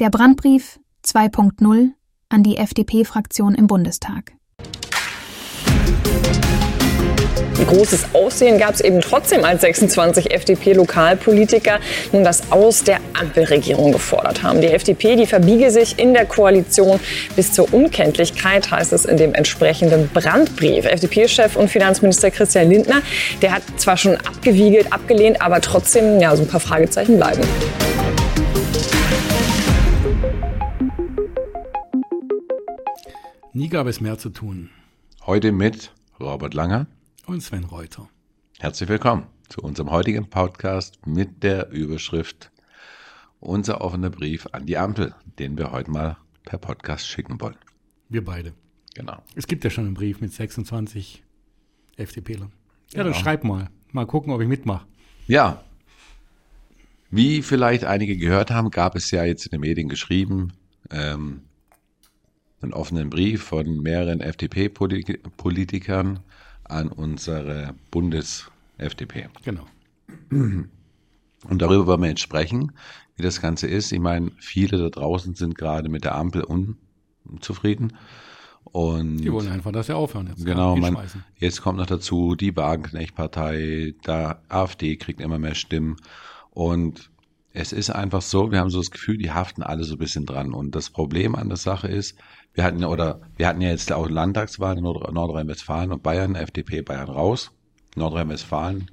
Der Brandbrief 2.0 an die FDP-Fraktion im Bundestag. Ein großes Aussehen gab es eben trotzdem, als 26 FDP-Lokalpolitiker nun das Aus der Ampelregierung gefordert haben. Die FDP, die verbiege sich in der Koalition bis zur Unkenntlichkeit, heißt es in dem entsprechenden Brandbrief. FDP-Chef und Finanzminister Christian Lindner, der hat zwar schon abgewiegelt, abgelehnt, aber trotzdem ja, so ein paar Fragezeichen bleiben. Nie gab es mehr zu tun. Heute mit Robert Langer und Sven Reuter. Herzlich willkommen zu unserem heutigen Podcast mit der Überschrift Unser offener Brief an die Ampel, den wir heute mal per Podcast schicken wollen. Wir beide. Genau. Es gibt ja schon einen Brief mit 26 FDPlern. Ja, dann genau. schreib mal. Mal gucken, ob ich mitmache. Ja. Wie vielleicht einige gehört haben, gab es ja jetzt in den Medien geschrieben, ähm, einen offenen Brief von mehreren FDP-Politikern an unsere Bundes-FDP. Genau. Und darüber wollen wir jetzt sprechen, wie das Ganze ist. Ich meine, viele da draußen sind gerade mit der Ampel unzufrieden. Und die wollen einfach, dass sie aufhören jetzt. Genau, man, jetzt kommt noch dazu die Wagenknecht-Partei, da AfD kriegt immer mehr Stimmen. Und es ist einfach so, wir haben so das Gefühl, die haften alle so ein bisschen dran. Und das Problem an der Sache ist, wir hatten oder wir hatten ja jetzt auch Landtagswahlen in Nordrhein-Westfalen und Bayern, FDP Bayern raus. Nordrhein-Westfalen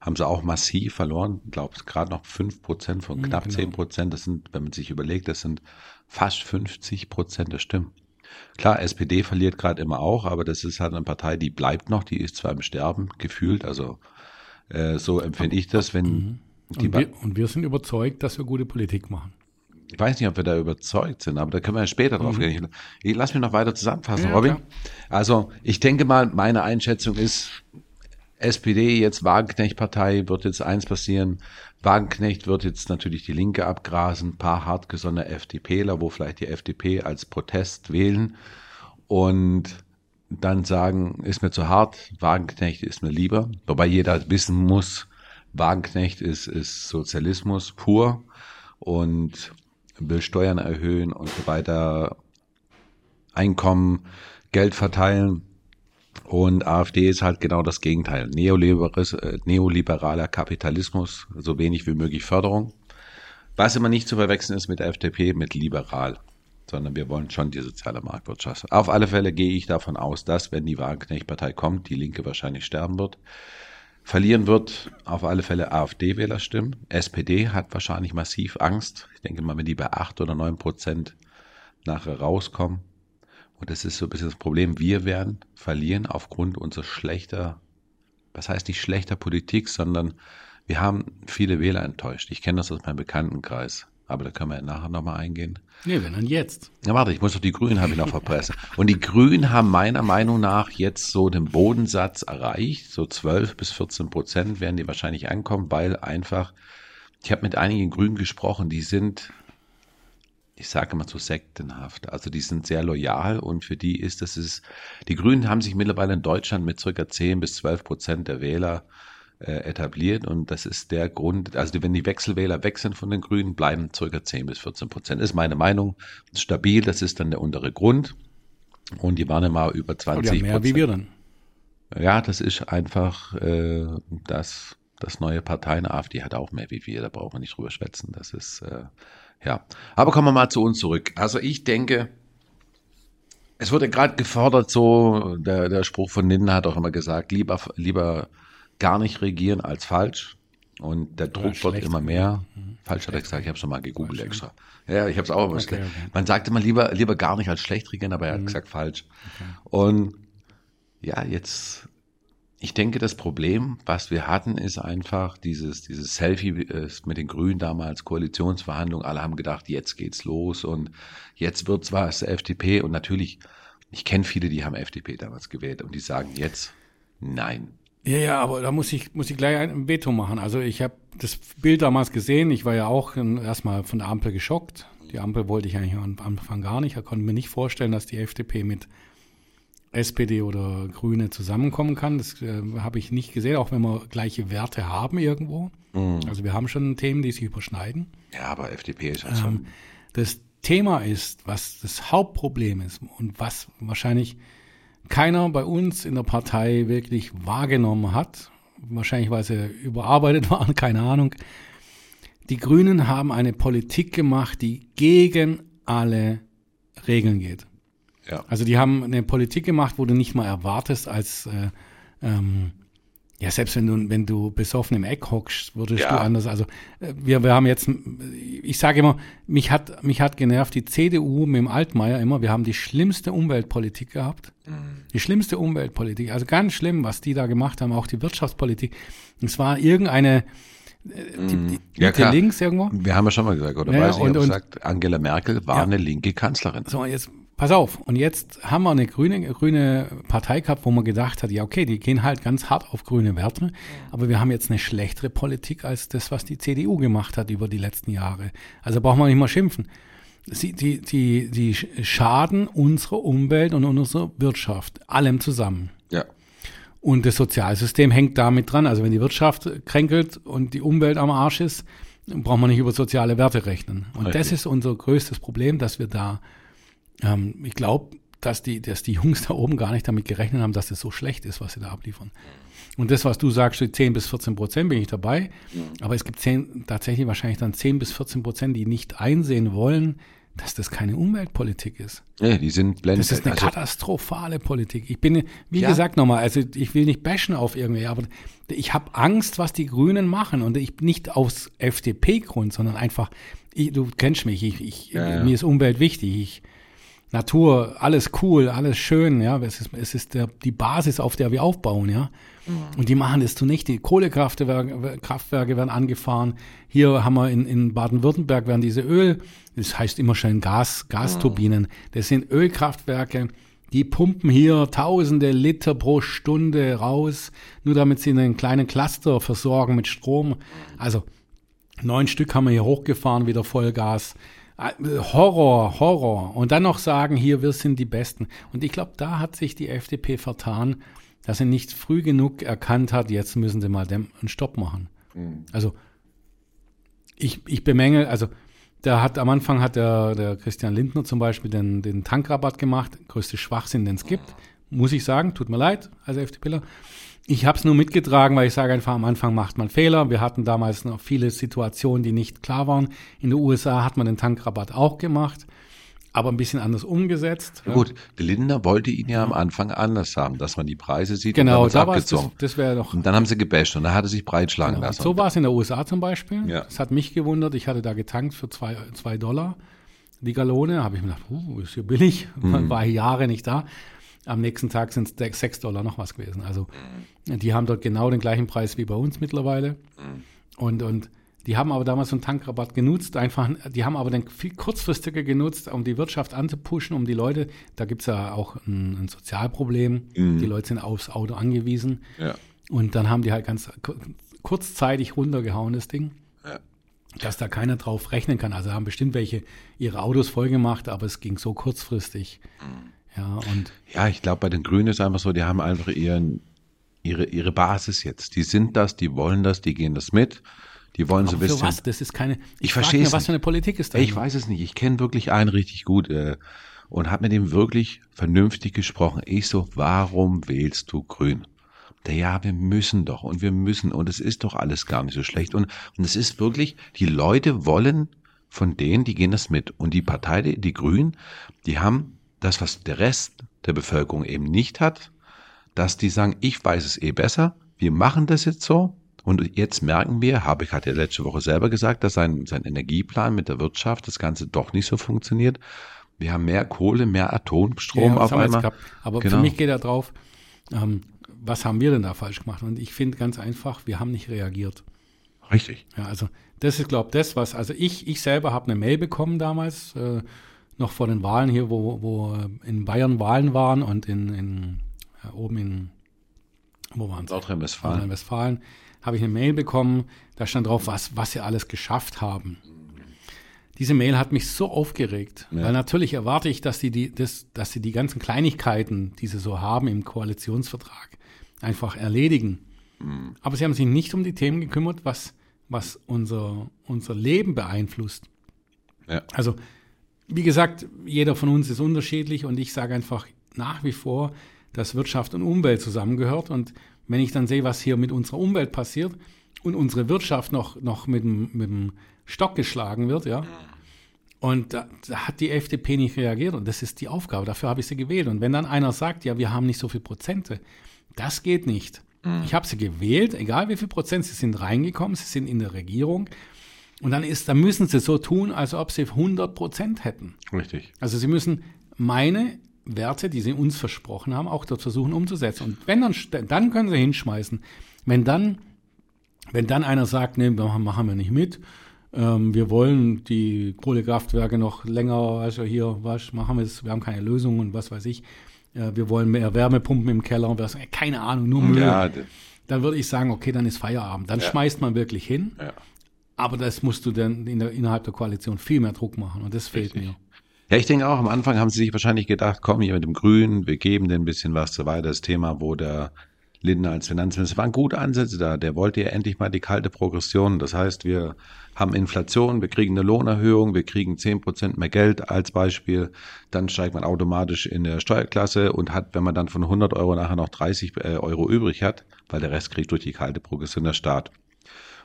haben sie auch massiv verloren. Ich glaube, gerade noch fünf Prozent von knapp genau. zehn Prozent. Das sind, wenn man sich überlegt, das sind fast 50 Prozent der Stimmen. Klar, SPD verliert gerade immer auch, aber das ist halt eine Partei, die bleibt noch, die ist zwar im Sterben gefühlt, also äh, so empfinde ich das, wenn mhm. und, wir, und wir sind überzeugt, dass wir gute Politik machen ich weiß nicht, ob wir da überzeugt sind, aber da können wir ja später drauf mhm. gehen. Ich, ich lass mich noch weiter zusammenfassen, ja, Robin. Klar. Also ich denke mal, meine Einschätzung ist, SPD jetzt Wagenknecht-Partei wird jetzt eins passieren. Wagenknecht wird jetzt natürlich die Linke abgrasen, paar hartgesonnene FDPler, wo vielleicht die FDP als Protest wählen und dann sagen, ist mir zu hart, Wagenknecht ist mir lieber. Wobei jeder wissen muss, Wagenknecht ist, ist Sozialismus pur und will Steuern erhöhen und so weiter, Einkommen, Geld verteilen. Und AfD ist halt genau das Gegenteil. Äh, neoliberaler Kapitalismus, so wenig wie möglich Förderung. Was immer nicht zu verwechseln ist mit der FDP, mit liberal. Sondern wir wollen schon die soziale Marktwirtschaft. Auf alle Fälle gehe ich davon aus, dass, wenn die Wagenknecht-Partei kommt, die Linke wahrscheinlich sterben wird. Verlieren wird auf alle Fälle AfD-Wählerstimmen. SPD hat wahrscheinlich massiv Angst. Ich denke mal, wenn die bei acht oder neun Prozent nachher rauskommen. Und das ist so ein bisschen das Problem. Wir werden verlieren aufgrund unserer schlechter, was heißt nicht schlechter Politik, sondern wir haben viele Wähler enttäuscht. Ich kenne das aus meinem Bekanntenkreis. Aber da können wir nachher nochmal eingehen. Nee, wenn dann jetzt. Ja, warte, ich muss doch die Grünen habe ich noch verpressen. Und die Grünen haben meiner Meinung nach jetzt so den Bodensatz erreicht. So 12 bis 14 Prozent werden die wahrscheinlich ankommen, weil einfach, ich habe mit einigen Grünen gesprochen, die sind, ich sage immer so sektenhaft. Also die sind sehr loyal und für die ist das ist, die Grünen haben sich mittlerweile in Deutschland mit circa 10 bis 12 Prozent der Wähler äh, etabliert und das ist der Grund, also wenn die Wechselwähler weg sind von den Grünen, bleiben circa 10 bis 14 Prozent. Ist meine Meinung. Stabil, das ist dann der untere Grund. Und die waren immer über 20 ja, mehr Prozent. wie wir dann. Ja, das ist einfach äh, das, das neue Parteien. AfD hat auch mehr wie wir, da brauchen wir nicht drüber schwätzen. Das ist, äh, ja. Aber kommen wir mal zu uns zurück. Also ich denke, es wurde gerade gefordert, so, der, der Spruch von Ninden hat auch immer gesagt, lieber, lieber gar nicht regieren als falsch. Und der Druck wird immer mehr. Mhm. Falsch hat er gesagt, ich habe es mal gegoogelt extra. Ja, ich habe es auch immer okay, okay. Man sagt immer lieber, lieber gar nicht als schlecht regieren, aber er hat mhm. gesagt falsch. Okay. Und ja, jetzt, ich denke, das Problem, was wir hatten, ist einfach dieses, dieses Selfie äh, mit den Grünen damals, Koalitionsverhandlungen. Alle haben gedacht, jetzt geht's los und jetzt wird's was, FDP. Und natürlich, ich kenne viele, die haben FDP damals gewählt und die sagen jetzt, nein, ja, ja, aber da muss ich, muss ich gleich ein Veto machen. Also ich habe das Bild damals gesehen. Ich war ja auch erstmal von der Ampel geschockt. Die Ampel wollte ich eigentlich am Anfang gar nicht. Ich konnte mir nicht vorstellen, dass die FDP mit SPD oder Grüne zusammenkommen kann. Das äh, habe ich nicht gesehen, auch wenn wir gleiche Werte haben irgendwo. Mhm. Also wir haben schon Themen, die sich überschneiden. Ja, aber FDP ist halt ähm, das Thema ist, was das Hauptproblem ist und was wahrscheinlich keiner bei uns in der Partei wirklich wahrgenommen hat, wahrscheinlich weil sie überarbeitet waren, keine Ahnung. Die Grünen haben eine Politik gemacht, die gegen alle Regeln geht. Ja. Also die haben eine Politik gemacht, wo du nicht mal erwartest, als äh, ähm, ja, selbst wenn du, wenn du besoffen im Eck hockst, würdest ja. du anders. Also äh, wir, wir haben jetzt, ich sage immer, mich hat, mich hat genervt die CDU mit dem Altmaier immer, wir haben die schlimmste Umweltpolitik gehabt. Mhm. Die schlimmste Umweltpolitik. Also ganz schlimm, was die da gemacht haben, auch die Wirtschaftspolitik. Es war irgendeine, äh, die, die ja, klar. links irgendwo. Wir haben ja schon mal gesagt, oder ja, weiß ich, und, und, gesagt, Angela Merkel war ja. eine linke Kanzlerin. So, jetzt pass auf, und jetzt haben wir eine grüne, grüne Partei gehabt, wo man gedacht hat, ja, okay, die gehen halt ganz hart auf grüne Werte, aber wir haben jetzt eine schlechtere Politik als das, was die CDU gemacht hat über die letzten Jahre. Also brauchen wir nicht mal schimpfen. Sie, die, die, die schaden unserer Umwelt und unserer Wirtschaft, allem zusammen. Ja. Und das Sozialsystem hängt damit dran. Also wenn die Wirtschaft kränkelt und die Umwelt am Arsch ist, braucht man nicht über soziale Werte rechnen. Und Richtig. das ist unser größtes Problem, dass wir da ähm, ich glaube, dass die, dass die Jungs da oben gar nicht damit gerechnet haben, dass es so schlecht ist, was sie da abliefern. Und das, was du sagst, 10 bis 14 Prozent bin ich dabei. Aber es gibt 10, tatsächlich wahrscheinlich dann 10 bis 14 Prozent, die nicht einsehen wollen, dass das keine Umweltpolitik ist. Ja, die sind blendend. Das ist eine also, katastrophale Politik. Ich bin, wie ja. gesagt nochmal, also ich will nicht bashen auf irgendwie, aber ich habe Angst, was die Grünen machen und ich nicht aus FDP-Grund, sondern einfach, ich, du kennst mich, ich, ich, ja, ja. mir ist Umwelt wichtig. Ich, Natur, alles cool, alles schön, ja. Es ist, es ist der, die Basis, auf der wir aufbauen, ja. Mhm. Und die machen das nicht. Die Kohlekraftwerke Kraftwerke werden angefahren. Hier haben wir in, in Baden-Württemberg werden diese Öl, das heißt immer schön Gas, Gasturbinen. Das sind Ölkraftwerke, die pumpen hier tausende Liter pro Stunde raus, nur damit sie einen kleinen Cluster versorgen mit Strom. Also neun Stück haben wir hier hochgefahren, wieder Vollgas. Horror, Horror. Und dann noch sagen, hier, wir sind die Besten. Und ich glaube, da hat sich die FDP vertan, dass sie nicht früh genug erkannt hat, jetzt müssen sie mal einen Stopp machen. Mhm. Also, ich, ich bemängel, also, da hat am Anfang hat der, der Christian Lindner zum Beispiel den, den Tankrabatt gemacht, größte Schwachsinn, den es gibt. Muss ich sagen, tut mir leid als FDPler. Ich habe es nur mitgetragen, weil ich sage einfach, am Anfang macht man Fehler. Wir hatten damals noch viele Situationen, die nicht klar waren. In den USA hat man den Tankrabatt auch gemacht, aber ein bisschen anders umgesetzt. Ja, gut, der Lindner wollte ihn ja am Anfang anders haben, dass man die Preise sieht genau, und dann da abgezogen. Das, das wäre doch. Und dann haben sie gebasht und da hat er sich breitschlagen genau. lassen. So war es in der USA zum Beispiel. Ja. Das hat mich gewundert. Ich hatte da getankt für zwei, zwei Dollar die Gallone. Habe ich mir gedacht, uh, ist ja billig. Man mhm. war Jahre nicht da. Am nächsten Tag sind es 6 Dollar noch was gewesen. Also mhm. die haben dort genau den gleichen Preis wie bei uns mittlerweile. Mhm. Und, und die haben aber damals so einen Tankrabatt genutzt, einfach, die haben aber dann viel kurzfristiger genutzt, um die Wirtschaft anzupushen, um die Leute, da gibt es ja auch ein, ein Sozialproblem, mhm. die Leute sind aufs Auto angewiesen. Ja. Und dann haben die halt ganz kurzzeitig runtergehauen, das Ding. Ja. Dass da keiner drauf rechnen kann. Also haben bestimmt welche ihre Autos voll gemacht, aber es ging so kurzfristig. Mhm. Ja, und ja, ich glaube, bei den Grünen ist einfach so, die haben einfach ihren, ihre, ihre Basis jetzt. Die sind das, die wollen das, die gehen das mit. Die wollen so ein bisschen. Für was? Das ist keine. Ich, ich verstehe es. Was für eine Politik ist das? Ich weiß es nicht. Ich kenne wirklich einen richtig gut äh, und habe mit dem wirklich vernünftig gesprochen. Ich so, warum wählst du Grün? Der ja, wir müssen doch und wir müssen und es ist doch alles gar nicht so schlecht und und es ist wirklich, die Leute wollen von denen, die gehen das mit und die Partei, die, die Grünen, die haben das, was der Rest der Bevölkerung eben nicht hat, dass die sagen, ich weiß es eh besser, wir machen das jetzt so. Und jetzt merken wir, Habeck hat ja letzte Woche selber gesagt, dass sein, sein Energieplan mit der Wirtschaft das Ganze doch nicht so funktioniert. Wir haben mehr Kohle, mehr Atomstrom ja, auf einmal. Aber genau. für mich geht er drauf, ähm, was haben wir denn da falsch gemacht? Und ich finde ganz einfach, wir haben nicht reagiert. Richtig. Ja, also das ist, glaube ich, das, was, also ich, ich selber habe eine Mail bekommen damals, äh, noch vor den Wahlen hier, wo, wo in Bayern Wahlen waren und in, in ja, oben in wo waren es? Nordrhein-Westfalen. Nordrhein-Westfalen habe ich eine Mail bekommen, da stand drauf, was, was sie alles geschafft haben. Diese Mail hat mich so aufgeregt, ja. weil natürlich erwarte ich, dass sie die, das, dass sie die ganzen Kleinigkeiten, die sie so haben im Koalitionsvertrag, einfach erledigen. Mhm. Aber sie haben sich nicht um die Themen gekümmert, was, was unser, unser Leben beeinflusst. Ja. Also wie gesagt, jeder von uns ist unterschiedlich und ich sage einfach nach wie vor, dass Wirtschaft und Umwelt zusammengehört. Und wenn ich dann sehe, was hier mit unserer Umwelt passiert und unsere Wirtschaft noch, noch mit, dem, mit dem Stock geschlagen wird, ja, und da, da, hat die FDP nicht reagiert und das ist die Aufgabe, dafür habe ich sie gewählt. Und wenn dann einer sagt, ja, wir haben nicht so viele Prozente, das geht nicht. Mhm. Ich habe sie gewählt, egal wie viel Prozent, sie sind reingekommen, sie sind in der Regierung. Und dann ist, dann müssen sie so tun, als ob sie 100 Prozent hätten. Richtig. Also sie müssen meine Werte, die sie uns versprochen haben, auch dort versuchen umzusetzen. Und wenn dann, dann können sie hinschmeißen. Wenn dann, wenn dann einer sagt, nee, machen wir nicht mit, ähm, wir wollen die Kohlekraftwerke noch länger, also hier, was machen wir es, wir haben keine Lösung und was weiß ich. Äh, wir wollen mehr Wärmepumpen im Keller, was, keine Ahnung, nur Müll. Ja, dann würde ich sagen, okay, dann ist Feierabend. Dann ja. schmeißt man wirklich hin. Ja. Aber das musst du dann in der, innerhalb der Koalition viel mehr Druck machen und das fehlt Richtig. mir. Ja, ich denke auch, am Anfang haben sie sich wahrscheinlich gedacht, komm hier mit dem Grünen, wir geben denen ein bisschen was. So weiter. das Thema, wo der Lindner als Finanzminister, waren gute Ansätze da. Der wollte ja endlich mal die kalte Progression. Das heißt, wir haben Inflation, wir kriegen eine Lohnerhöhung, wir kriegen zehn Prozent mehr Geld als Beispiel. Dann steigt man automatisch in der Steuerklasse und hat, wenn man dann von 100 Euro nachher noch 30 äh, Euro übrig hat, weil der Rest kriegt durch die kalte Progression der Staat.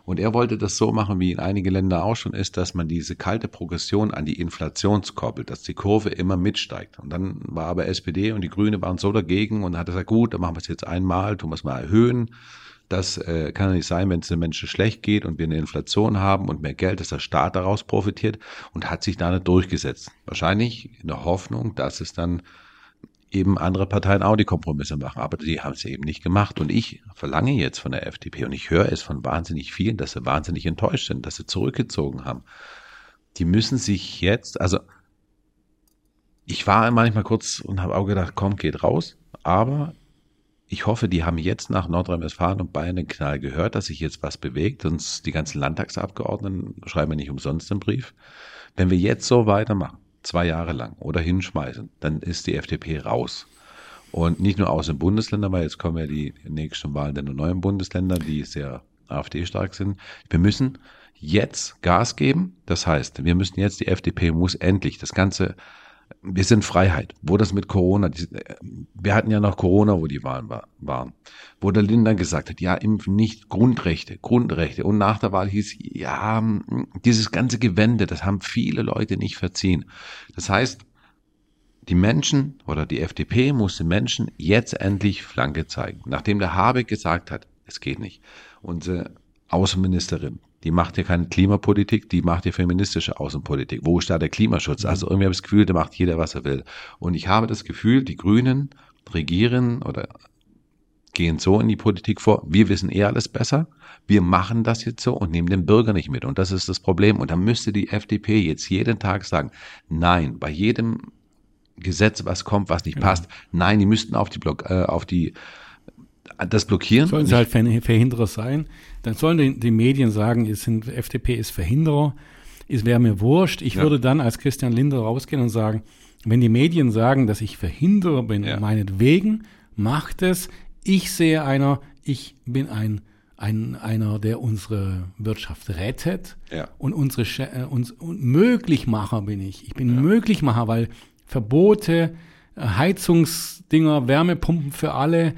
Und er wollte das so machen, wie in einigen Ländern auch schon ist, dass man diese kalte Progression an die Inflation koppelt, dass die Kurve immer mitsteigt. Und dann war aber SPD und die Grüne waren so dagegen und hat gesagt, gut, dann machen wir es jetzt einmal, tun wir es mal erhöhen. Das äh, kann ja nicht sein, wenn es den Menschen schlecht geht und wir eine Inflation haben und mehr Geld, dass der Staat daraus profitiert und hat sich da nicht durchgesetzt. Wahrscheinlich in der Hoffnung, dass es dann eben andere Parteien auch die Kompromisse machen. Aber die haben es eben nicht gemacht. Und ich verlange jetzt von der FDP und ich höre es von wahnsinnig vielen, dass sie wahnsinnig enttäuscht sind, dass sie zurückgezogen haben. Die müssen sich jetzt, also ich war manchmal kurz und habe auch gedacht, komm, geht raus. Aber ich hoffe, die haben jetzt nach Nordrhein-Westfalen und Bayern den Knall gehört, dass sich jetzt was bewegt. Sonst die ganzen Landtagsabgeordneten schreiben wir nicht umsonst den Brief. Wenn wir jetzt so weitermachen, zwei Jahre lang oder hinschmeißen, dann ist die FDP raus. Und nicht nur aus den Bundesländern, weil jetzt kommen ja die nächsten Wahlen der neuen Bundesländer, die sehr AfD-stark sind. Wir müssen jetzt Gas geben. Das heißt, wir müssen jetzt, die FDP muss endlich das ganze wir sind Freiheit. Wo das mit Corona, wir hatten ja noch Corona, wo die Wahlen waren, wo der Lindner gesagt hat, ja, impfen nicht, Grundrechte, Grundrechte. Und nach der Wahl hieß, ja, dieses ganze Gewende, das haben viele Leute nicht verziehen. Das heißt, die Menschen oder die FDP muss den Menschen jetzt endlich Flanke zeigen. Nachdem der Habeck gesagt hat, es geht nicht. Unsere Außenministerin, die macht hier keine Klimapolitik, die macht hier feministische Außenpolitik. Wo ist da der Klimaschutz? Mhm. Also irgendwie habe ich das Gefühl, da macht jeder, was er will. Und ich habe das Gefühl, die Grünen regieren oder gehen so in die Politik vor, wir wissen eh alles besser, wir machen das jetzt so und nehmen den Bürger nicht mit. Und das ist das Problem. Und da müsste die FDP jetzt jeden Tag sagen, nein, bei jedem Gesetz, was kommt, was nicht ja. passt, nein, die müssten auf die Block, äh, auf die das blockieren. Sollen sie halt Verhinderer sein? Dann sollen die, die Medien sagen, es sind, FDP ist Verhinderer. Es wäre mir wurscht. Ich ja. würde dann als Christian Linder rausgehen und sagen, wenn die Medien sagen, dass ich Verhinderer bin, ja. meinetwegen, macht es. Ich sehe einer, ich bin ein, ein einer, der unsere Wirtschaft rettet ja. und unsere äh, uns und Möglichmacher bin ich. Ich bin. Möglichmacher, weil Verbote, Heizungsdinger, Wärmepumpen für alle,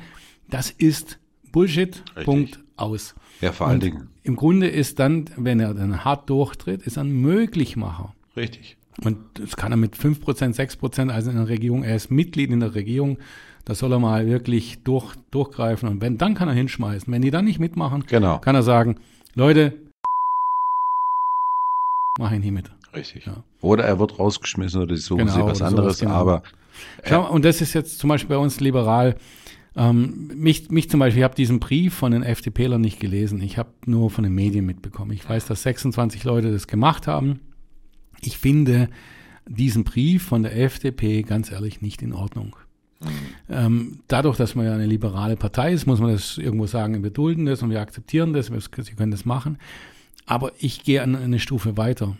das ist Bullshit. Richtig. Punkt aus. Ja, vor allen Dingen. Im Grunde ist dann, wenn er dann hart durchtritt, ist er ein Möglichmacher. Richtig. Und das kann er mit 5%, 6%, also in der Regierung, er ist Mitglied in der Regierung, da soll er mal wirklich durch, durchgreifen. Und wenn, dann kann er hinschmeißen. Wenn die dann nicht mitmachen, genau. kann er sagen, Leute, mach ihn hier mit. Richtig. Ja. Oder er wird rausgeschmissen oder sie suchen genau, sie was anderes, genau. aber. Schau, und das ist jetzt zum Beispiel bei uns liberal, ähm, mich, mich zum Beispiel, ich habe diesen Brief von den FDPlern nicht gelesen. Ich habe nur von den Medien mitbekommen. Ich weiß, dass 26 Leute das gemacht haben. Ich finde diesen Brief von der FDP ganz ehrlich nicht in Ordnung. Mhm. Ähm, dadurch, dass man ja eine liberale Partei ist, muss man das irgendwo sagen, wir dulden das und wir akzeptieren das, sie können das machen. Aber ich gehe eine Stufe weiter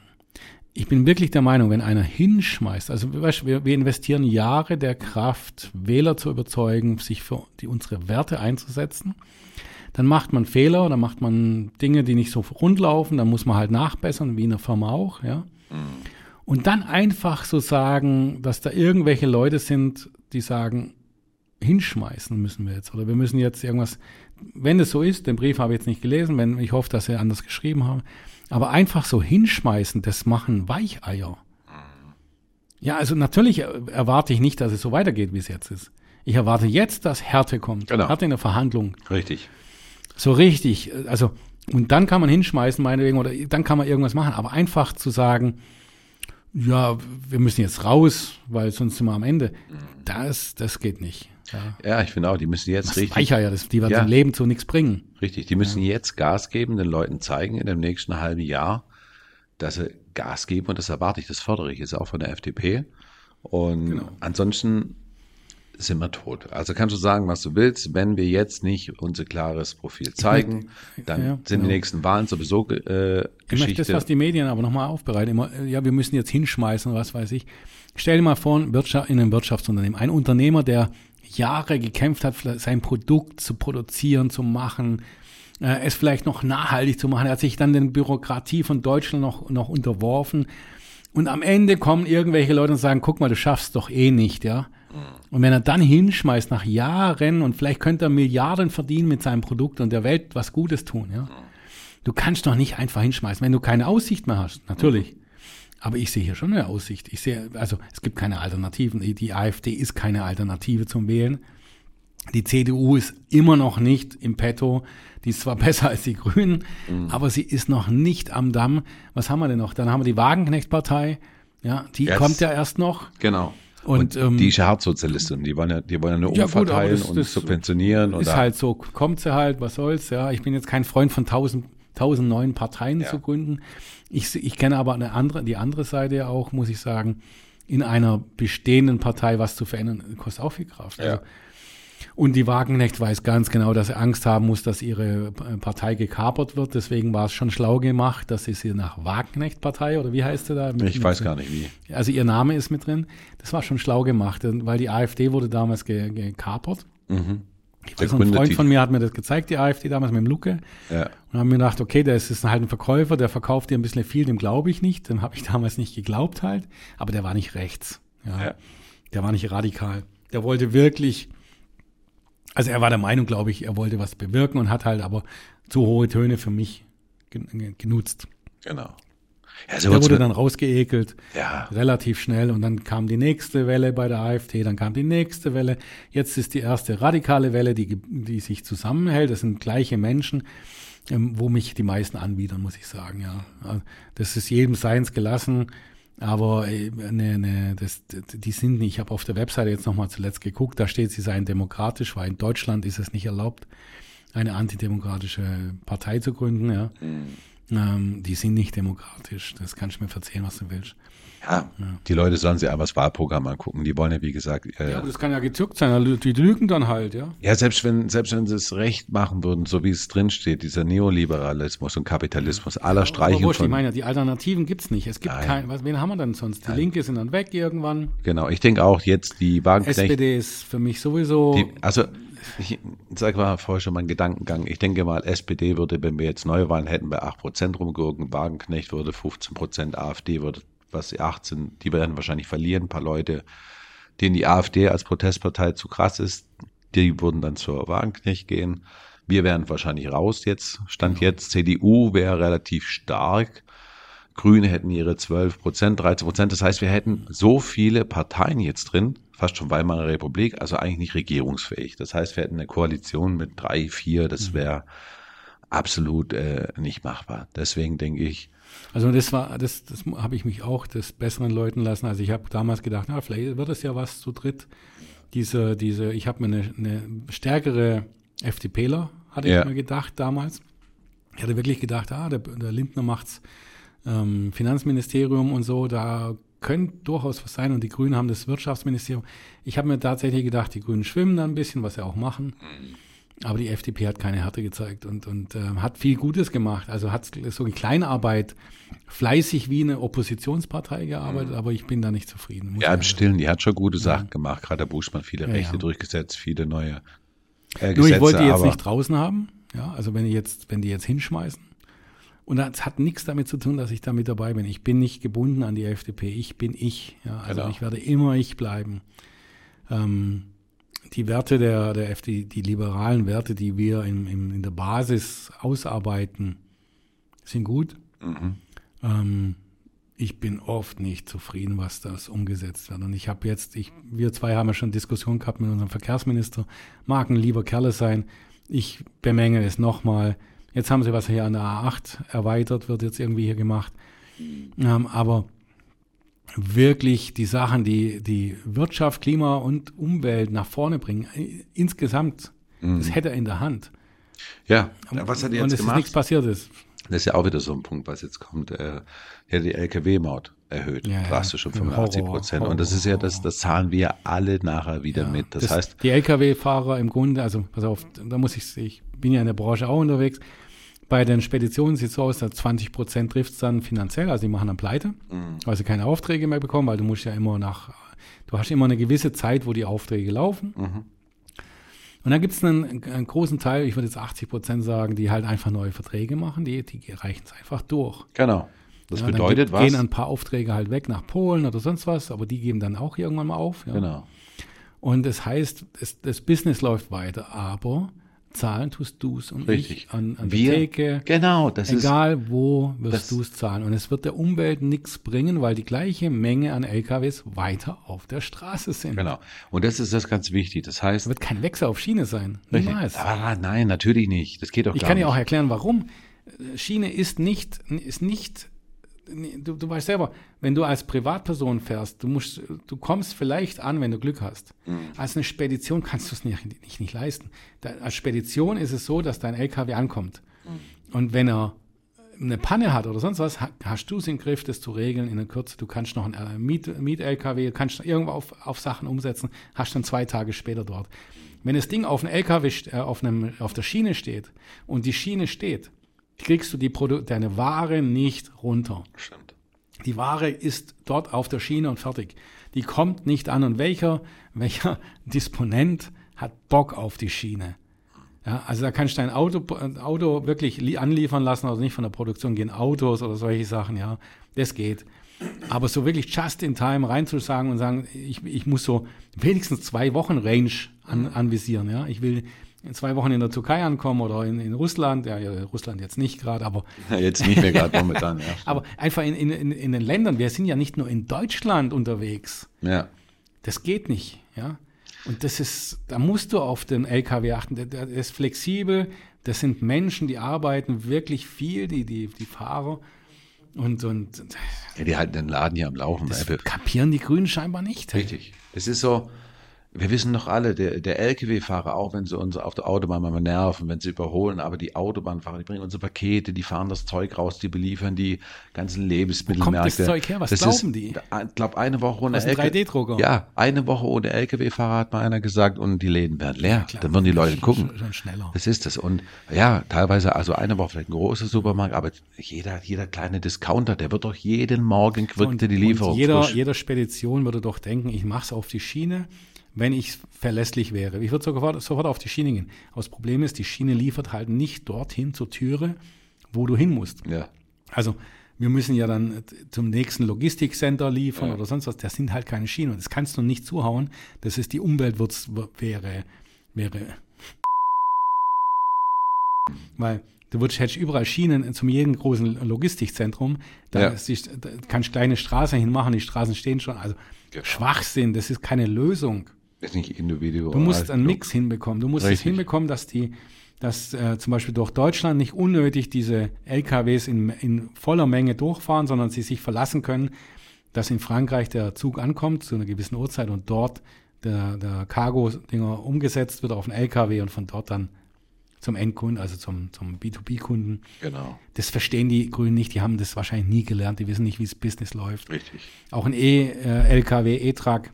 ich bin wirklich der Meinung, wenn einer hinschmeißt, also wir, wir investieren Jahre der Kraft, Wähler zu überzeugen, sich für die, unsere Werte einzusetzen, dann macht man Fehler, dann macht man Dinge, die nicht so rund laufen, dann muss man halt nachbessern, wie in der Firma auch, ja. Mhm. Und dann einfach so sagen, dass da irgendwelche Leute sind, die sagen, hinschmeißen müssen wir jetzt. Oder wir müssen jetzt irgendwas, wenn es so ist, den Brief habe ich jetzt nicht gelesen, wenn ich hoffe, dass sie anders geschrieben haben, aber einfach so hinschmeißen, das machen Weicheier. Ja, also natürlich erwarte ich nicht, dass es so weitergeht, wie es jetzt ist. Ich erwarte jetzt, dass Härte kommt. Genau. Härte in der Verhandlung. Richtig. So richtig. Also, und dann kann man hinschmeißen, meinetwegen, oder dann kann man irgendwas machen. Aber einfach zu sagen, ja, wir müssen jetzt raus, weil sonst sind wir am Ende. Das, das geht nicht. Ja, Ja, ich finde auch, die müssen jetzt das richtig. Weicher ja, das, die wird Ja. im Leben zu nichts bringen. Richtig, die müssen jetzt Gas geben, den Leuten zeigen in dem nächsten halben Jahr, dass sie Gas geben und das erwarte ich, das fördere ich jetzt auch von der FDP. Und Genau. ansonsten sind wir tot. Also kannst du sagen, was du willst, wenn wir jetzt nicht unser klares Profil zeigen, dann ja, sind die genau. nächsten Wahlen sowieso äh, Ich möchte Geschichte. das, was die Medien aber nochmal aufbereiten. Immer, äh, ja, wir müssen jetzt hinschmeißen, was weiß ich. Stell dir mal vor, Wirtschaft, in einem Wirtschaftsunternehmen, ein Unternehmer, der Jahre gekämpft hat, sein Produkt zu produzieren, zu machen, äh, es vielleicht noch nachhaltig zu machen. Er hat sich dann den Bürokratie von Deutschland noch, noch unterworfen. Und am Ende kommen irgendwelche Leute und sagen, guck mal, du schaffst doch eh nicht, ja. Und wenn er dann hinschmeißt nach Jahren und vielleicht könnte er Milliarden verdienen mit seinem Produkt und der Welt was Gutes tun, ja. Du kannst doch nicht einfach hinschmeißen, wenn du keine Aussicht mehr hast, natürlich. Aber ich sehe hier schon eine Aussicht. Ich sehe, also es gibt keine Alternativen. Die- AfD ist keine Alternative zum Wählen. Die CDU ist immer noch nicht im Petto. Die ist zwar besser als die Grünen, aber sie ist noch nicht am Damm. Was haben wir denn noch? Dann haben wir die Wagenknecht-Partei. Ja, die Jetzt- kommt ja erst noch. Genau. Und, Und, ähm, die Hartsozialistin, die wollen ja, die wollen ja nur Ja, gut, umverteilen das- und das subventionieren. Ist da- halt so, kommt sie halt, was soll's, ja. Ich bin jetzt kein Freund von tausend, tausend neuen Parteien Ja. zu gründen. Ich, ich kenne aber eine andere, die andere Seite ja auch, muss ich sagen, in einer bestehenden Partei was zu verändern, kostet auch viel Kraft. Also, Ja. und die Wagenknecht weiß ganz genau, dass sie Angst haben muss, dass ihre äh, Partei gekapert wird. Deswegen war es schon schlau gemacht, dass sie sie nach Wagenknecht-Partei oder wie heißt sie da? Mit- ich mit- weiß gar nicht wie. also ihr Name ist mit drin. Das war schon schlau gemacht, weil die AfD wurde damals ge gekapert. Mhm. Noch, ein Freund von mir hat mir das gezeigt, die AfD damals mit dem Luke. Ja. Und haben mir gedacht, okay, der ist, ist halt ein Verkäufer, der verkauft dir ein bisschen viel, dem glaube ich nicht. Dem habe ich damals nicht geglaubt halt. Aber der war nicht rechts. Ja. Ja. Der war nicht radikal. Der wollte wirklich, also er war der Meinung, glaube ich, er wollte was bewirken und hat halt aber zu hohe Töne für mich gen- genutzt. Genau. Ja, so Der wurde mit- dann rausgeekelt ja. relativ schnell und dann kam die nächste Welle bei der AfD, dann kam die nächste Welle. Jetzt ist die erste radikale Welle, die, die sich zusammenhält. Das sind gleiche Menschen, ähm, wo mich die meisten anbiedern, muss ich sagen. Ja, Also, das ist jedem seins gelassen, aber äh, ne, ne, das, die sind nicht. Ich habe auf der Webseite jetzt nochmal zuletzt geguckt, da steht, sie seien demokratisch, weil in Deutschland ist es nicht erlaubt, eine antidemokratische Partei zu gründen. Ja. Ähm, die sind nicht demokratisch. Das kannst du mir verzeihen, was du willst. Ja, die Leute sollen sich einfach das Wahlprogramm angucken. Die wollen ja, wie gesagt, äh, Ja, ja, aber das kann ja gezückt sein. Also Die lügen dann halt, ja. selbst wenn, selbst wenn sie es recht machen würden, so wie es drin steht, dieser Neoliberalismus und Kapitalismus, aller Aber Streichen wurscht, ich von, meine, ja, die Alternativen gibt's nicht. Es gibt Nein. kein, was, wen haben wir denn sonst? Die Linke sind dann weg irgendwann. genau, ich denke auch jetzt die Wagenknecht, SPD ist für mich sowieso. die, also, ich sag mal vorher schon meinen Gedankengang. Ich denke mal, SPD würde, wenn wir jetzt Neuwahlen hätten, bei 8% rumgurken, Wagenknecht würde 15%, AfD würde, was die 18, die werden wahrscheinlich verlieren, ein paar Leute, denen die AfD als Protestpartei zu krass ist, die würden dann zur Wagenknecht gehen. Wir wären wahrscheinlich raus jetzt. Stand jetzt, CDU wäre relativ stark. Grüne hätten ihre 12 Prozent, 13 Prozent. Das heißt, wir hätten so viele Parteien jetzt drin, fast schon Weimarer Republik, also eigentlich nicht regierungsfähig. Das heißt, wir hätten eine Koalition mit drei, vier, das wäre absolut äh, nicht machbar. Deswegen denke ich, Also das war, das, das habe ich mich auch des Besseren läuten lassen. Also ich habe damals gedacht, na, vielleicht wird es ja was zu dritt. Diese, diese, ich habe mir eine, eine stärkere FDPler, hatte Ja. ich mir gedacht damals. Ich hatte wirklich gedacht, ah, der, der Lindner macht's ähm, Finanzministerium und so, da könnte durchaus was sein und die Grünen haben das Wirtschaftsministerium. Ich habe mir tatsächlich gedacht, die Grünen schwimmen da ein bisschen, was sie auch machen. Aber die FDP hat keine Härte gezeigt und, und ähm, hat viel Gutes gemacht. Also hat so in Kleinarbeit fleißig wie eine Oppositionspartei gearbeitet, aber ich bin da nicht zufrieden. ja, im Stillen, die hat schon gute Sachen gemacht. Gerade der Buschmann viele Ja, Rechte ja. durchgesetzt, viele neue äh, Nur Gesetze. ich wollte die jetzt nicht draußen haben. Ja, also wenn die jetzt, wenn die jetzt hinschmeißen, Und das hat nichts damit zu tun, dass ich damit dabei bin. Ich bin nicht gebunden an die FDP. Ich bin ich. Ja, also genau. ich werde immer ich bleiben. Ähm, die Werte der, der FDP, die liberalen Werte, die wir in, in, in der Basis ausarbeiten, sind gut. Mhm. Ähm, ich bin oft nicht zufrieden, was das umgesetzt wird. Und ich habe jetzt, ich, wir zwei haben ja schon Diskussion gehabt mit unserem Verkehrsminister, mag ein lieber Kerle sein. Ich bemängel es nochmal Jetzt haben sie was hier an der A8 erweitert, wird jetzt irgendwie hier gemacht. Ähm, aber wirklich die Sachen, die die Wirtschaft, Klima und Umwelt nach vorne bringen, äh, insgesamt, mhm. das hätte er in der Hand. Ja, was hat er jetzt und es gemacht? ist nichts passiert ist. Das ist ja auch wieder so ein Punkt, was jetzt kommt. Er hat die Lkw-Maut erhöht, ja, drastisch um 85 Prozent. Und das ist ja, das, das zahlen wir alle nachher wieder ja, mit. Das, das, heißt. Die Lkw-Fahrer im Grunde, also pass auf, da muss ich, ich bin ja in der Branche auch unterwegs. Bei den Speditionen sieht es so aus, dass 20 Prozent trifft es dann finanziell, also die machen dann pleite, mhm. weil sie keine Aufträge mehr bekommen, weil du musst ja immer nach, du hast immer eine gewisse Zeit, wo die Aufträge laufen. Mhm. Und dann gibt es einen, einen, großen Teil, ich würde jetzt 80 Prozent sagen, die halt einfach neue Verträge machen, die, die reichen es einfach durch. Genau. Das ja, bedeutet dann was? Gehen ein paar Aufträge halt weg nach Polen oder sonst was, aber die geben dann auch irgendwann mal auf. Ja. Genau. Und das heißt, das, das Business läuft weiter, aber zahlen tust du es und Richtig. ich an, an Wir, der Theke. Genau, das Egal ist, wo wirst du es zahlen. Und es wird der Umwelt nichts bringen, weil die gleiche Menge an LKWs weiter auf der Straße sind. Genau. Und das ist das ganz wichtig. Das heißt. Es wird kein Wechsel auf Schiene sein. Niemals. Ah, nein, natürlich nicht. Das geht doch ich gar nicht. Ich kann dir auch erklären, warum. Schiene ist nicht, ist nicht du, du weißt selber, wenn du als Privatperson fährst, du musst, du kommst vielleicht an, wenn du Glück hast. Mhm. Als eine Spedition kannst du es nicht, nicht, nicht leisten. Da, als Spedition ist es so, dass dein LKW ankommt. Mhm. Und wenn er eine Panne hat oder sonst was, hast du es im Griff, das zu regeln in der Kürze. Du kannst noch ein Miet-LKW, Miet kannst irgendwo auf, auf Sachen umsetzen, hast dann zwei Tage später dort. Wenn das Ding auf einem LKW, äh, auf, einem, auf der Schiene steht und die Schiene steht, kriegst du die Produ deine Ware nicht runter. Stimmt. Die Ware ist dort auf der Schiene und fertig. Die kommt nicht an. Und welcher, welcher Disponent hat Bock auf die Schiene? Ja, also da kannst du dein Auto, Auto wirklich anliefern lassen, also nicht von der Produktion gehen Autos oder solche Sachen, ja. Das geht. Aber so wirklich just in time reinzusagen und sagen, ich, ich muss so wenigstens zwei Wochen Range an, anvisieren, ja. Ich will in zwei Wochen in der Türkei ankommen oder in, in Russland, ja, ja, Russland jetzt nicht gerade, aber. Ja, jetzt nicht mehr gerade momentan, ja. aber einfach in, in, in den Ländern, wir sind ja nicht nur in Deutschland unterwegs. Ja. Das geht nicht, ja. Und das ist, da musst du auf den LKW achten. Der, der ist flexibel. Das sind Menschen, die arbeiten wirklich viel, die, die, die Fahrer. Und, und ja, die halten den Laden hier am Laufen. Das kapieren die Grünen scheinbar nicht. Richtig. Es ist so, wir wissen doch alle, der, der LKW-Fahrer, auch wenn sie uns auf der Autobahn mal nerven, wenn sie überholen, aber die Autobahnfahrer, die bringen unsere Pakete, die fahren das Zeug raus, die beliefern die ganzen Lebensmittelmärkte. Wo kommt das Zeug her? Was das glauben ist, die? Ich glaube, eine Woche ohne LKW. 3D-Drucker. Ja, eine Woche ohne LKW-Fahrer hat mal einer gesagt und die Läden werden leer. Ja, Dann würden die Leute gucken. Schon schneller. Das ist das. Und ja, teilweise, also eine Woche vielleicht ein großer Supermarkt, aber jeder, jeder kleine Discounter, der wird doch jeden Morgen quirkte die Lieferung. jeder, jeder Spedition würde doch denken, ich mache es auf die Schiene wenn ich verlässlich wäre. Ich würde sofort, sofort auf die Schiene gehen. Aber das Problem ist, die Schiene liefert halt nicht dorthin zur Türe, wo du hin musst. Ja. Also wir müssen ja dann zum nächsten Logistikcenter liefern ja. oder sonst was. Das sind halt keine Schienen. Und das kannst du nicht zuhauen. Das ist die Umwelt wäre, wäre. Weil du würdest, hättest überall Schienen zum jeden großen Logistikzentrum. Da, ja. die, da kannst du kleine Straßen hinmachen, die Straßen stehen schon. Also genau. Schwachsinn, das ist keine Lösung. Ist nicht individuell. Du musst einen Mix hinbekommen. Du musst Richtig. es hinbekommen, dass die, dass äh, zum Beispiel durch Deutschland nicht unnötig diese LKWs in, in voller Menge durchfahren, sondern sie sich verlassen können, dass in Frankreich der Zug ankommt zu einer gewissen Uhrzeit und dort der, der Cargo-Dinger umgesetzt wird auf einen LKW und von dort dann zum Endkunden, also zum, zum B2B-Kunden. Genau. Das verstehen die Grünen nicht, die haben das wahrscheinlich nie gelernt, die wissen nicht, wie das Business läuft. Richtig. Auch ein E-LKW, äh, E-Truck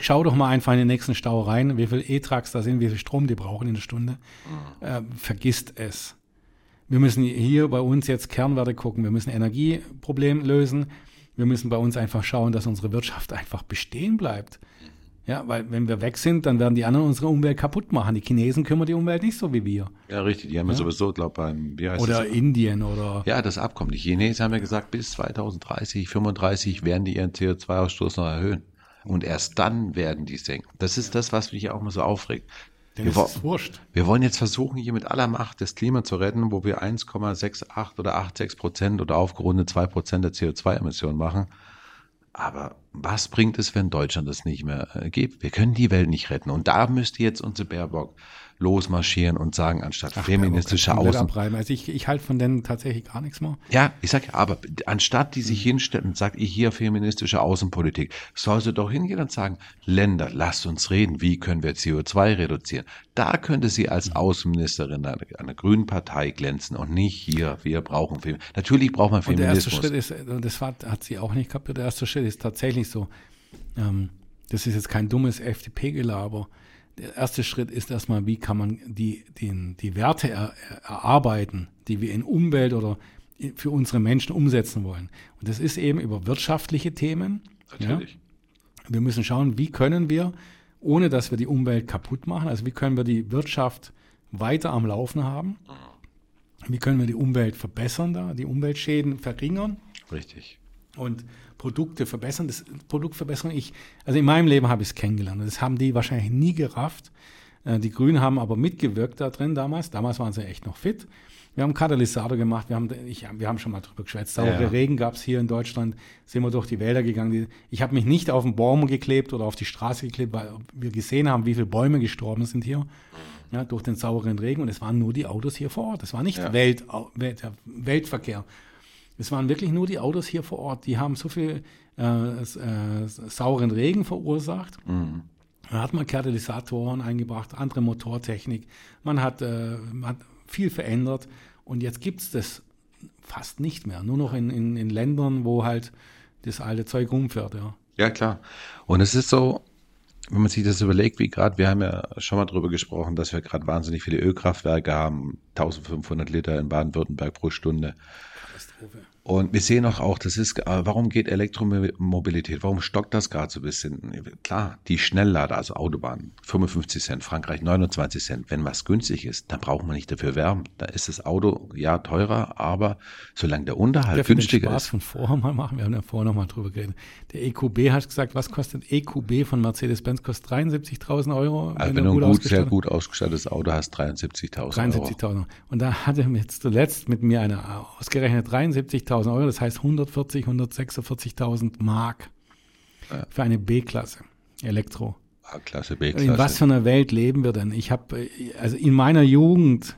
schau doch mal einfach in den nächsten Stau rein, wie viel E-Trucks da sind, wie viel Strom die brauchen in der Stunde. Mhm. Äh, vergisst es. Wir müssen hier bei uns jetzt Kernwerte gucken. Wir müssen Energieproblem lösen. Wir müssen bei uns einfach schauen, dass unsere Wirtschaft einfach bestehen bleibt. Ja, weil wenn wir weg sind, dann werden die anderen unsere Umwelt kaputt machen. Die Chinesen kümmern die Umwelt nicht so wie wir. Ja, richtig. Die haben ja, sowieso, glaube beim, wie heißt Oder das? Indien oder. Ja, das Abkommen. Die Chinesen haben ja gesagt, bis 2030, 35 werden die ihren CO2-Ausstoß noch erhöhen. Und erst dann werden die senken. Das ist das, was mich auch mal so aufregt. Denn wir, ist wurscht. wir wollen jetzt versuchen, hier mit aller Macht das Klima zu retten, wo wir 1,68 oder 86 Prozent oder aufgerundet 2 Prozent der CO2-Emissionen machen. Aber was bringt es, wenn Deutschland das nicht mehr äh, gibt? Wir können die Welt nicht retten. Und da müsste jetzt unsere Baerbock losmarschieren und sagen, anstatt Ach, feministische Außen. Also ich, ich halte von denen tatsächlich gar nichts mehr. Ja, ich sag ja, aber anstatt die sich mhm. hinstellen und sagt, ich hier feministische Außenpolitik, soll sie doch hingehen und sagen, Länder, lasst uns reden, wie können wir CO2 reduzieren? Da könnte sie als mhm. Außenministerin einer, einer grünen Partei glänzen und nicht hier, wir brauchen Feminismus. Natürlich braucht man Feminismus. Und der erste Schritt ist, das hat sie auch nicht kapiert, der erste Schritt ist tatsächlich so, ähm, das ist jetzt kein dummes FDP-Gelaber der erste Schritt ist erstmal, wie kann man die, den, die Werte er, erarbeiten, die wir in Umwelt oder für unsere Menschen umsetzen wollen. Und das ist eben über wirtschaftliche Themen. Natürlich. Ja. Wir müssen schauen, wie können wir, ohne dass wir die Umwelt kaputt machen, also wie können wir die Wirtschaft weiter am Laufen haben? Wie können wir die Umwelt verbessern da, die Umweltschäden verringern? Richtig. Und Produkte verbessern. Das Produktverbesserung, ich, also in meinem Leben habe ich es kennengelernt. Das haben die wahrscheinlich nie gerafft. Äh, die Grünen haben aber mitgewirkt da drin damals. Damals waren sie echt noch fit. Wir haben Katalysator gemacht, wir haben, ich, wir haben schon mal drüber geschwätzt. Saure ja. Regen gab es hier in Deutschland, sind wir durch die Wälder gegangen. Ich habe mich nicht auf den Baum geklebt oder auf die Straße geklebt, weil wir gesehen haben, wie viele Bäume gestorben sind hier ja, durch den sauren Regen. Und es waren nur die Autos hier vor Ort. Es war nicht ja. Welt, Welt, Weltverkehr. Es waren wirklich nur die Autos hier vor Ort. Die haben so viel äh, äh, sauren Regen verursacht. Mhm. Da hat man Katalysatoren eingebracht, andere Motortechnik. Man hat, äh, man hat viel verändert. Und jetzt gibt es das fast nicht mehr. Nur noch in, in, in Ländern, wo halt das alte Zeug rumfährt. Ja. ja, klar. Und es ist so, wenn man sich das überlegt, wie gerade, wir haben ja schon mal darüber gesprochen, dass wir gerade wahnsinnig viele Ölkraftwerke haben, 1500 Liter in Baden-Württemberg pro Stunde. Katastrophe. Und wir sehen auch, auch das ist, äh, warum geht Elektromobilität, warum stockt das gerade so ein bisschen? Klar, die Schnelllader, also Autobahnen, 55 Cent, Frankreich 29 Cent. Wenn was günstig ist, dann braucht man nicht dafür werben. Da ist das Auto ja teurer, aber solange der Unterhalt der günstiger Spaß ist. von vorher mal machen, wir haben ja vorher noch mal drüber geredet. Der EQB hat gesagt, was kostet EQB von Mercedes-Benz? Kostet 73.000 Euro. Also wenn, wenn du ein gut, sehr gut ausgestattetes Auto hast, 73.000 73.000 Euro. Und da hatte jetzt zuletzt mit mir eine ausgerechnet 73.000 50.000 Euro, das heißt 140, 146.000 Mark ja. für eine B-Klasse Elektro. A-Klasse, B-Klasse. In was für einer Welt leben wir denn? Ich habe, also in meiner Jugend,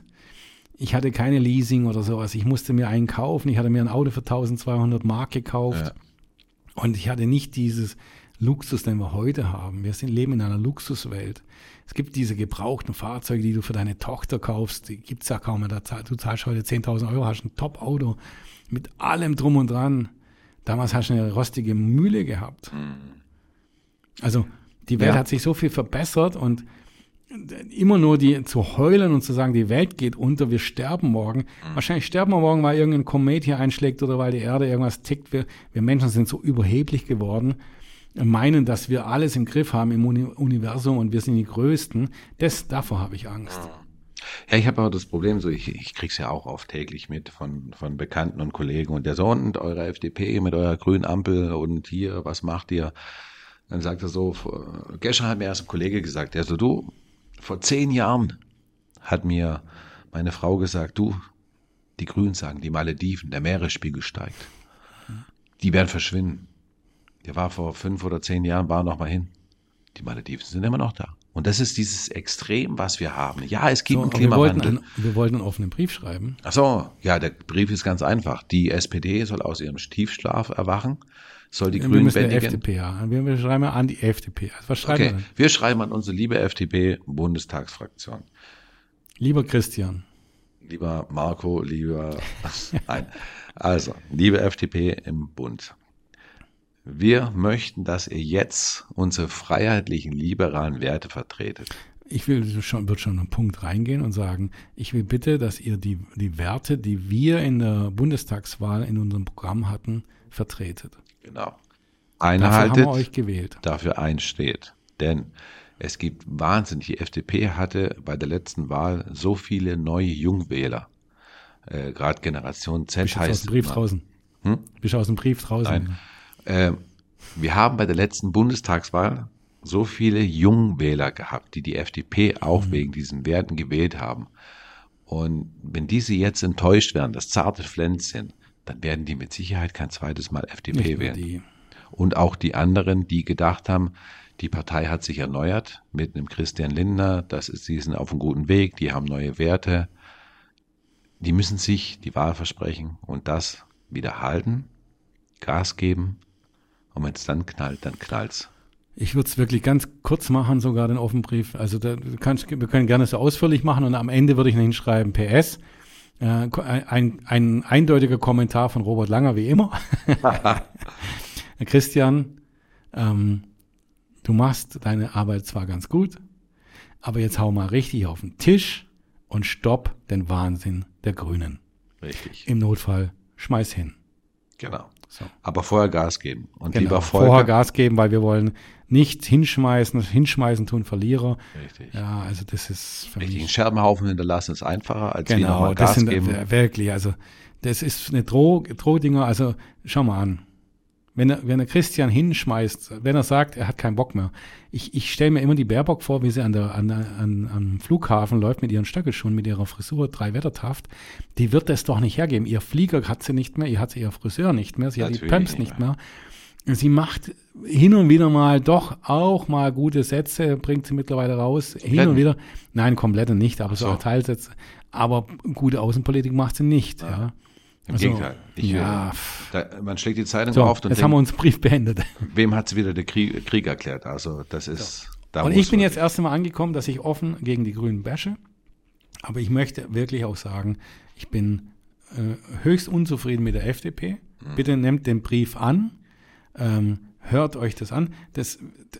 ich hatte keine Leasing oder sowas. Ich musste mir einen kaufen. Ich hatte mir ein Auto für 1200 Mark gekauft. Ja. Und ich hatte nicht dieses Luxus, den wir heute haben. Wir sind, leben in einer Luxuswelt. Es gibt diese gebrauchten Fahrzeuge, die du für deine Tochter kaufst. Die gibt es ja kaum mehr. Du zahlst heute 10.000 Euro, hast ein Top-Auto mit allem drum und dran. Damals hast du eine rostige Mühle gehabt. Also die Welt ja. hat sich so viel verbessert und immer nur die zu heulen und zu sagen, die Welt geht unter, wir sterben morgen. Mhm. Wahrscheinlich sterben wir morgen, weil irgendein Komet hier einschlägt oder weil die Erde irgendwas tickt. Wir, wir Menschen sind so überheblich geworden, meinen, dass wir alles im Griff haben im Universum und wir sind die Größten. Das, davor habe ich Angst. Mhm. Ja, ich habe aber das Problem so, ich, ich krieg's ja auch oft täglich mit von, von Bekannten und Kollegen und der so, und eure FDP mit eurer grünen Ampel und hier, was macht ihr? Dann sagt er so, gestern hat mir erst ein Kollege gesagt, der so, du, vor zehn Jahren hat mir meine Frau gesagt, du, die Grünen sagen, die Malediven, der Meeresspiegel steigt. Die werden verschwinden. Der war vor fünf oder zehn Jahren, war noch mal hin. Die Malediven sind immer noch da. Und das ist dieses Extrem, was wir haben. Ja, es gibt so, einen Klimawandel. Wir wollten, einen, wir wollten einen offenen Brief schreiben. Ach so, ja, der Brief ist ganz einfach. Die SPD soll aus ihrem Tiefschlaf erwachen, soll die wir Grünen bändigen. FDP, ja. Wir, wir schreiben an die FDP. Also was schreiben okay. wir denn? Wir schreiben an unsere liebe FDP-Bundestagsfraktion. Lieber Christian. Lieber Marco, lieber, nein. Also, liebe FDP im Bund. Wir möchten, dass ihr jetzt unsere freiheitlichen, liberalen Werte vertretet. Ich will schon, wird schon einen Punkt reingehen und sagen, ich will bitte, dass ihr die, die Werte, die wir in der Bundestagswahl in unserem Programm hatten, vertretet. Genau. Einhaltet. Dafür haben wir euch gewählt. Dafür einsteht. Denn es gibt wahnsinnig, die FDP hatte bei der letzten Wahl so viele neue Jungwähler. Äh, Gerade Generation Z Bist du heißt. aus dem Brief draußen? Hm? Bist aus dem Brief draußen? Nein. Äh, wir haben bei der letzten Bundestagswahl so viele Jungwähler gehabt, die die FDP auch mhm. wegen diesen Werten gewählt haben. Und wenn diese jetzt enttäuscht werden, das zarte Pflänzchen, dann werden die mit Sicherheit kein zweites Mal FDP wählen. Die. Und auch die anderen, die gedacht haben, die Partei hat sich erneuert mit einem Christian Lindner, das ist, die sind auf einem guten Weg, die haben neue Werte. Die müssen sich die Wahl versprechen und das wieder halten, Gas geben. Und wenn es dann knallt, dann knallt's. Ich würde es wirklich ganz kurz machen, sogar den Offenbrief. Also da, kannst, wir können gerne so ausführlich machen und am Ende würde ich noch hinschreiben, PS, äh, ein, ein eindeutiger Kommentar von Robert Langer, wie immer. Christian, ähm, du machst deine Arbeit zwar ganz gut, aber jetzt hau mal richtig auf den Tisch und stopp den Wahnsinn der Grünen. Richtig. Im Notfall schmeiß hin. Genau. So. Aber vorher Gas geben. Und genau. lieber Volker, vorher Gas geben, weil wir wollen nicht hinschmeißen. Hinschmeißen tun Verlierer. Richtig. Ja, also das ist für Richtig. Mich einen Scherbenhaufen hinterlassen ist einfacher, als genau, wieder mal Gas das sind, geben. Wirklich, also das ist eine Droh, Drohdinger. Also schau mal an wenn er, wenn er Christian hinschmeißt, wenn er sagt, er hat keinen Bock mehr. Ich, ich stelle mir immer die Baerbock vor, wie sie an der, an, an, am Flughafen läuft mit ihren Stöckelschuhen, mit ihrer Frisur, drei Wettertaft. Die wird das doch nicht hergeben. Ihr Flieger hat sie nicht mehr, ihr hat sie ihr Friseur nicht mehr, sie Natürlich hat die Pumps nicht mehr. mehr. Sie macht hin und wieder mal doch auch mal gute Sätze, bringt sie mittlerweile raus. Kompletten. Hin und wieder. Nein, komplette nicht, aber so, so Teilsätze. Aber gute Außenpolitik macht sie nicht, ja. ja. Im also, Gegenteil. Ich, ja. Äh, da, man schlägt die Zeitung so, auf und jetzt denkt, haben wir uns Brief beendet. Wem hat es wieder der Krieg, Krieg, erklärt? Also das ist. So. Da und ich bin jetzt erst einmal angekommen, dass ich offen gegen die Grünen bashe. Aber ich möchte wirklich auch sagen, ich bin äh, höchst unzufrieden mit der FDP. Mhm. Bitte nehmt den Brief an. Ähm, hört euch das an. Das,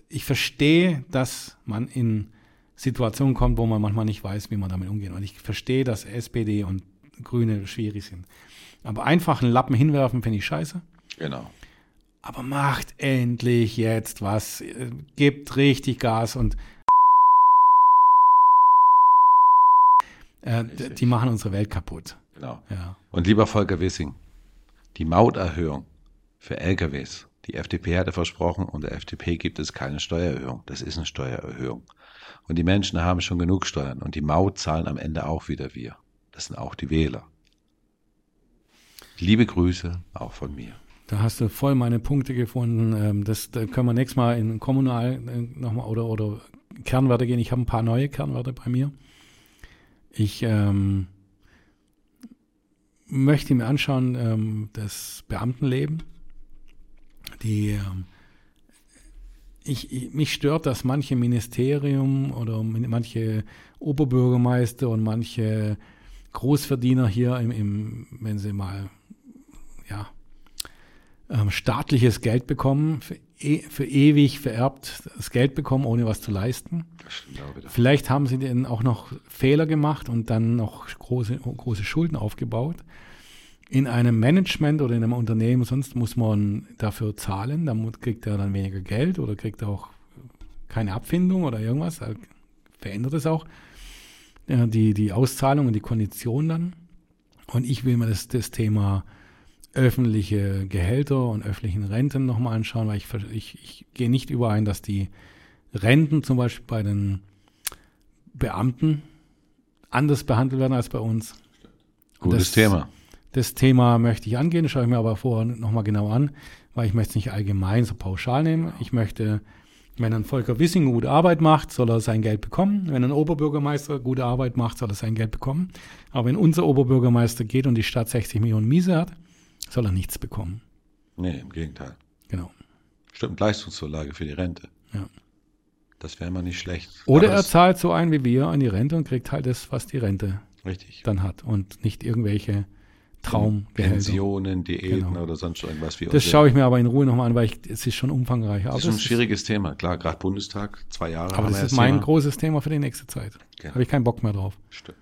ich verstehe, dass man in Situationen kommt, wo man manchmal nicht weiß, wie man damit umgeht. Und ich verstehe, dass SPD und Grüne schwierig sind. Aber einfach einen Lappen hinwerfen finde ich scheiße. Genau. Aber macht endlich jetzt was. Gebt richtig Gas und äh, die machen unsere Welt kaputt. Genau. Ja. Und lieber Volker Wissing, die Mauterhöhung für LKWs. Die FDP hatte versprochen, unter FDP gibt es keine Steuererhöhung. Das ist eine Steuererhöhung. Und die Menschen haben schon genug Steuern. Und die Maut zahlen am Ende auch wieder wir. Das sind auch die Wähler. Liebe Grüße auch von mir. Da hast du voll meine Punkte gefunden. Ähm, das da können wir nächstes Mal in Kommunal äh, nochmal oder, oder Kernwerte gehen. Ich habe ein paar neue Kernwerte bei mir. Ich ähm, möchte mir anschauen, ähm, das Beamtenleben. Die, ähm, ich, ich, mich stört, dass manche Ministerium oder manche Oberbürgermeister und manche Großverdiener hier, im, im, wenn sie mal ähm, staatliches Geld bekommen, für, e für ewig vererbt das Geld bekommen, ohne was zu leisten. Vielleicht haben sie dann auch noch Fehler gemacht und dann noch große, große Schulden aufgebaut. In einem Management oder in einem Unternehmen sonst muss man dafür zahlen, dann kriegt er dann weniger Geld oder kriegt er auch keine Abfindung oder irgendwas, verändert es auch die, die Auszahlung und die Kondition dann. Und ich will mir das, das Thema öffentliche Gehälter und öffentlichen Renten nochmal anschauen, weil ich, ich, ich gehe nicht überein, dass die Renten zum Beispiel bei den Beamten anders behandelt werden als bei uns. Gutes das, Thema. Das Thema möchte ich angehen, schaue ich mir aber vorher nochmal genau an, weil ich möchte es nicht allgemein so pauschal nehmen. Ich möchte, wenn ein Volker Wissing gute Arbeit macht, soll er sein Geld bekommen. Wenn ein Oberbürgermeister gute Arbeit macht, soll er sein Geld bekommen. Aber wenn unser Oberbürgermeister geht und die Stadt 60 Millionen Miese hat, soll er nichts bekommen. Nee, im Gegenteil. Genau. Stimmt, Leistungsvorlage für die Rente. Ja. Das wäre mal nicht schlecht. Oder er zahlt so ein wie wir an die Rente und kriegt halt das, was die Rente Richtig. dann hat und nicht irgendwelche Traumgehälter. Pensionen, Diäten genau. oder sonst irgendwas wie Das schaue ich mir aber in Ruhe nochmal an, weil ich, es ist schon umfangreich. Das ist ein schwieriges ist, Thema. Klar, gerade Bundestag, zwei Jahre. Aber das ist mein Thema. großes Thema für die nächste Zeit. Genau. Habe ich keinen Bock mehr drauf. Stimmt.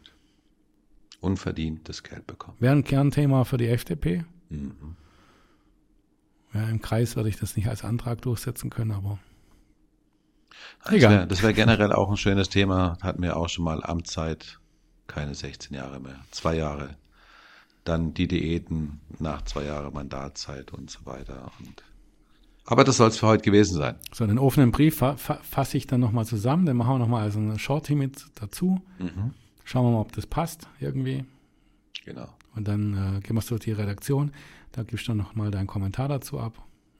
Unverdientes Geld bekommen. Wäre ein Kernthema für die FDP. Mhm. Ja, Im Kreis werde ich das nicht als Antrag durchsetzen können, aber. Egal. Das wäre wär generell auch ein schönes Thema. Hatten wir auch schon mal Amtszeit. Keine 16 Jahre mehr. Zwei Jahre. Dann die Diäten nach zwei Jahren Mandatzeit und so weiter. Und aber das soll es für heute gewesen sein. So, den offenen Brief fa fa fasse ich dann nochmal zusammen. Den machen wir nochmal als ein Shorty mit dazu. Mhm. Schauen wir mal, ob das passt irgendwie. Genau. Und dann äh, gehen wir es durch die Redaktion. Da gibst du dann nochmal deinen Kommentar dazu ab.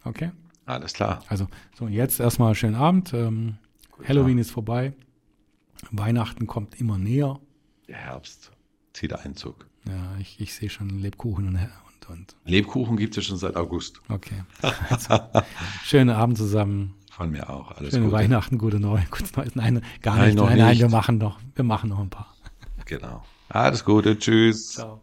Okay? Alles klar. Also, so, jetzt erstmal schönen Abend. Ähm, Halloween ist vorbei. Weihnachten kommt immer näher. Der Herbst zieht Einzug. Ja, ich, ich sehe schon Lebkuchen und, und, und. Lebkuchen gibt es ja schon seit August. Okay. Also, schönen Abend zusammen. Von mir auch. Alles Schöne Gute. Weihnachten, gute Neue, gutes Neues. Nein, gar Nein, nicht. nein, nein, nicht. wir machen noch, wir machen noch ein paar. Genau. Alles Gute. Tschüss. Ciao.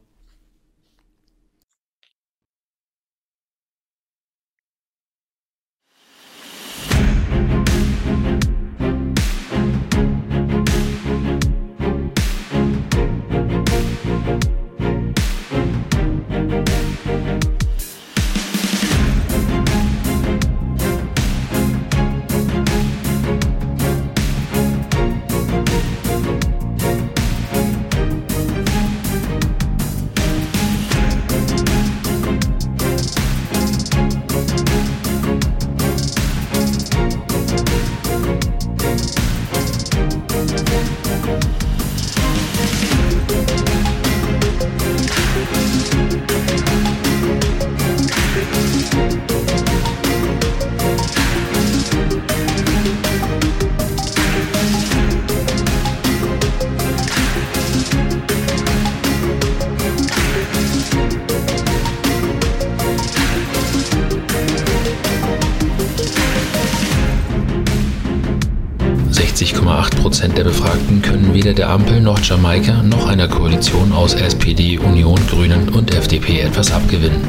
Prozent der Befragten können weder der Ampel noch Jamaika noch einer Koalition aus SPD, Union, Grünen und FDP etwas abgewinnen.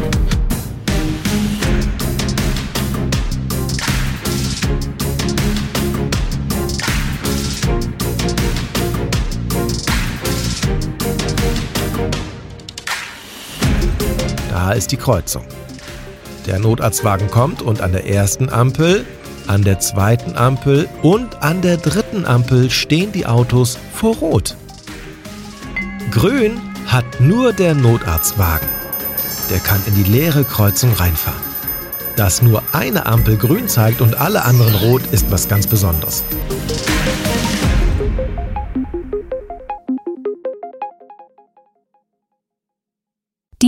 Ist die Kreuzung. Der Notarztwagen kommt und an der ersten Ampel, an der zweiten Ampel und an der dritten Ampel stehen die Autos vor Rot. Grün hat nur der Notarztwagen. Der kann in die leere Kreuzung reinfahren. Dass nur eine Ampel grün zeigt und alle anderen rot, ist was ganz Besonderes.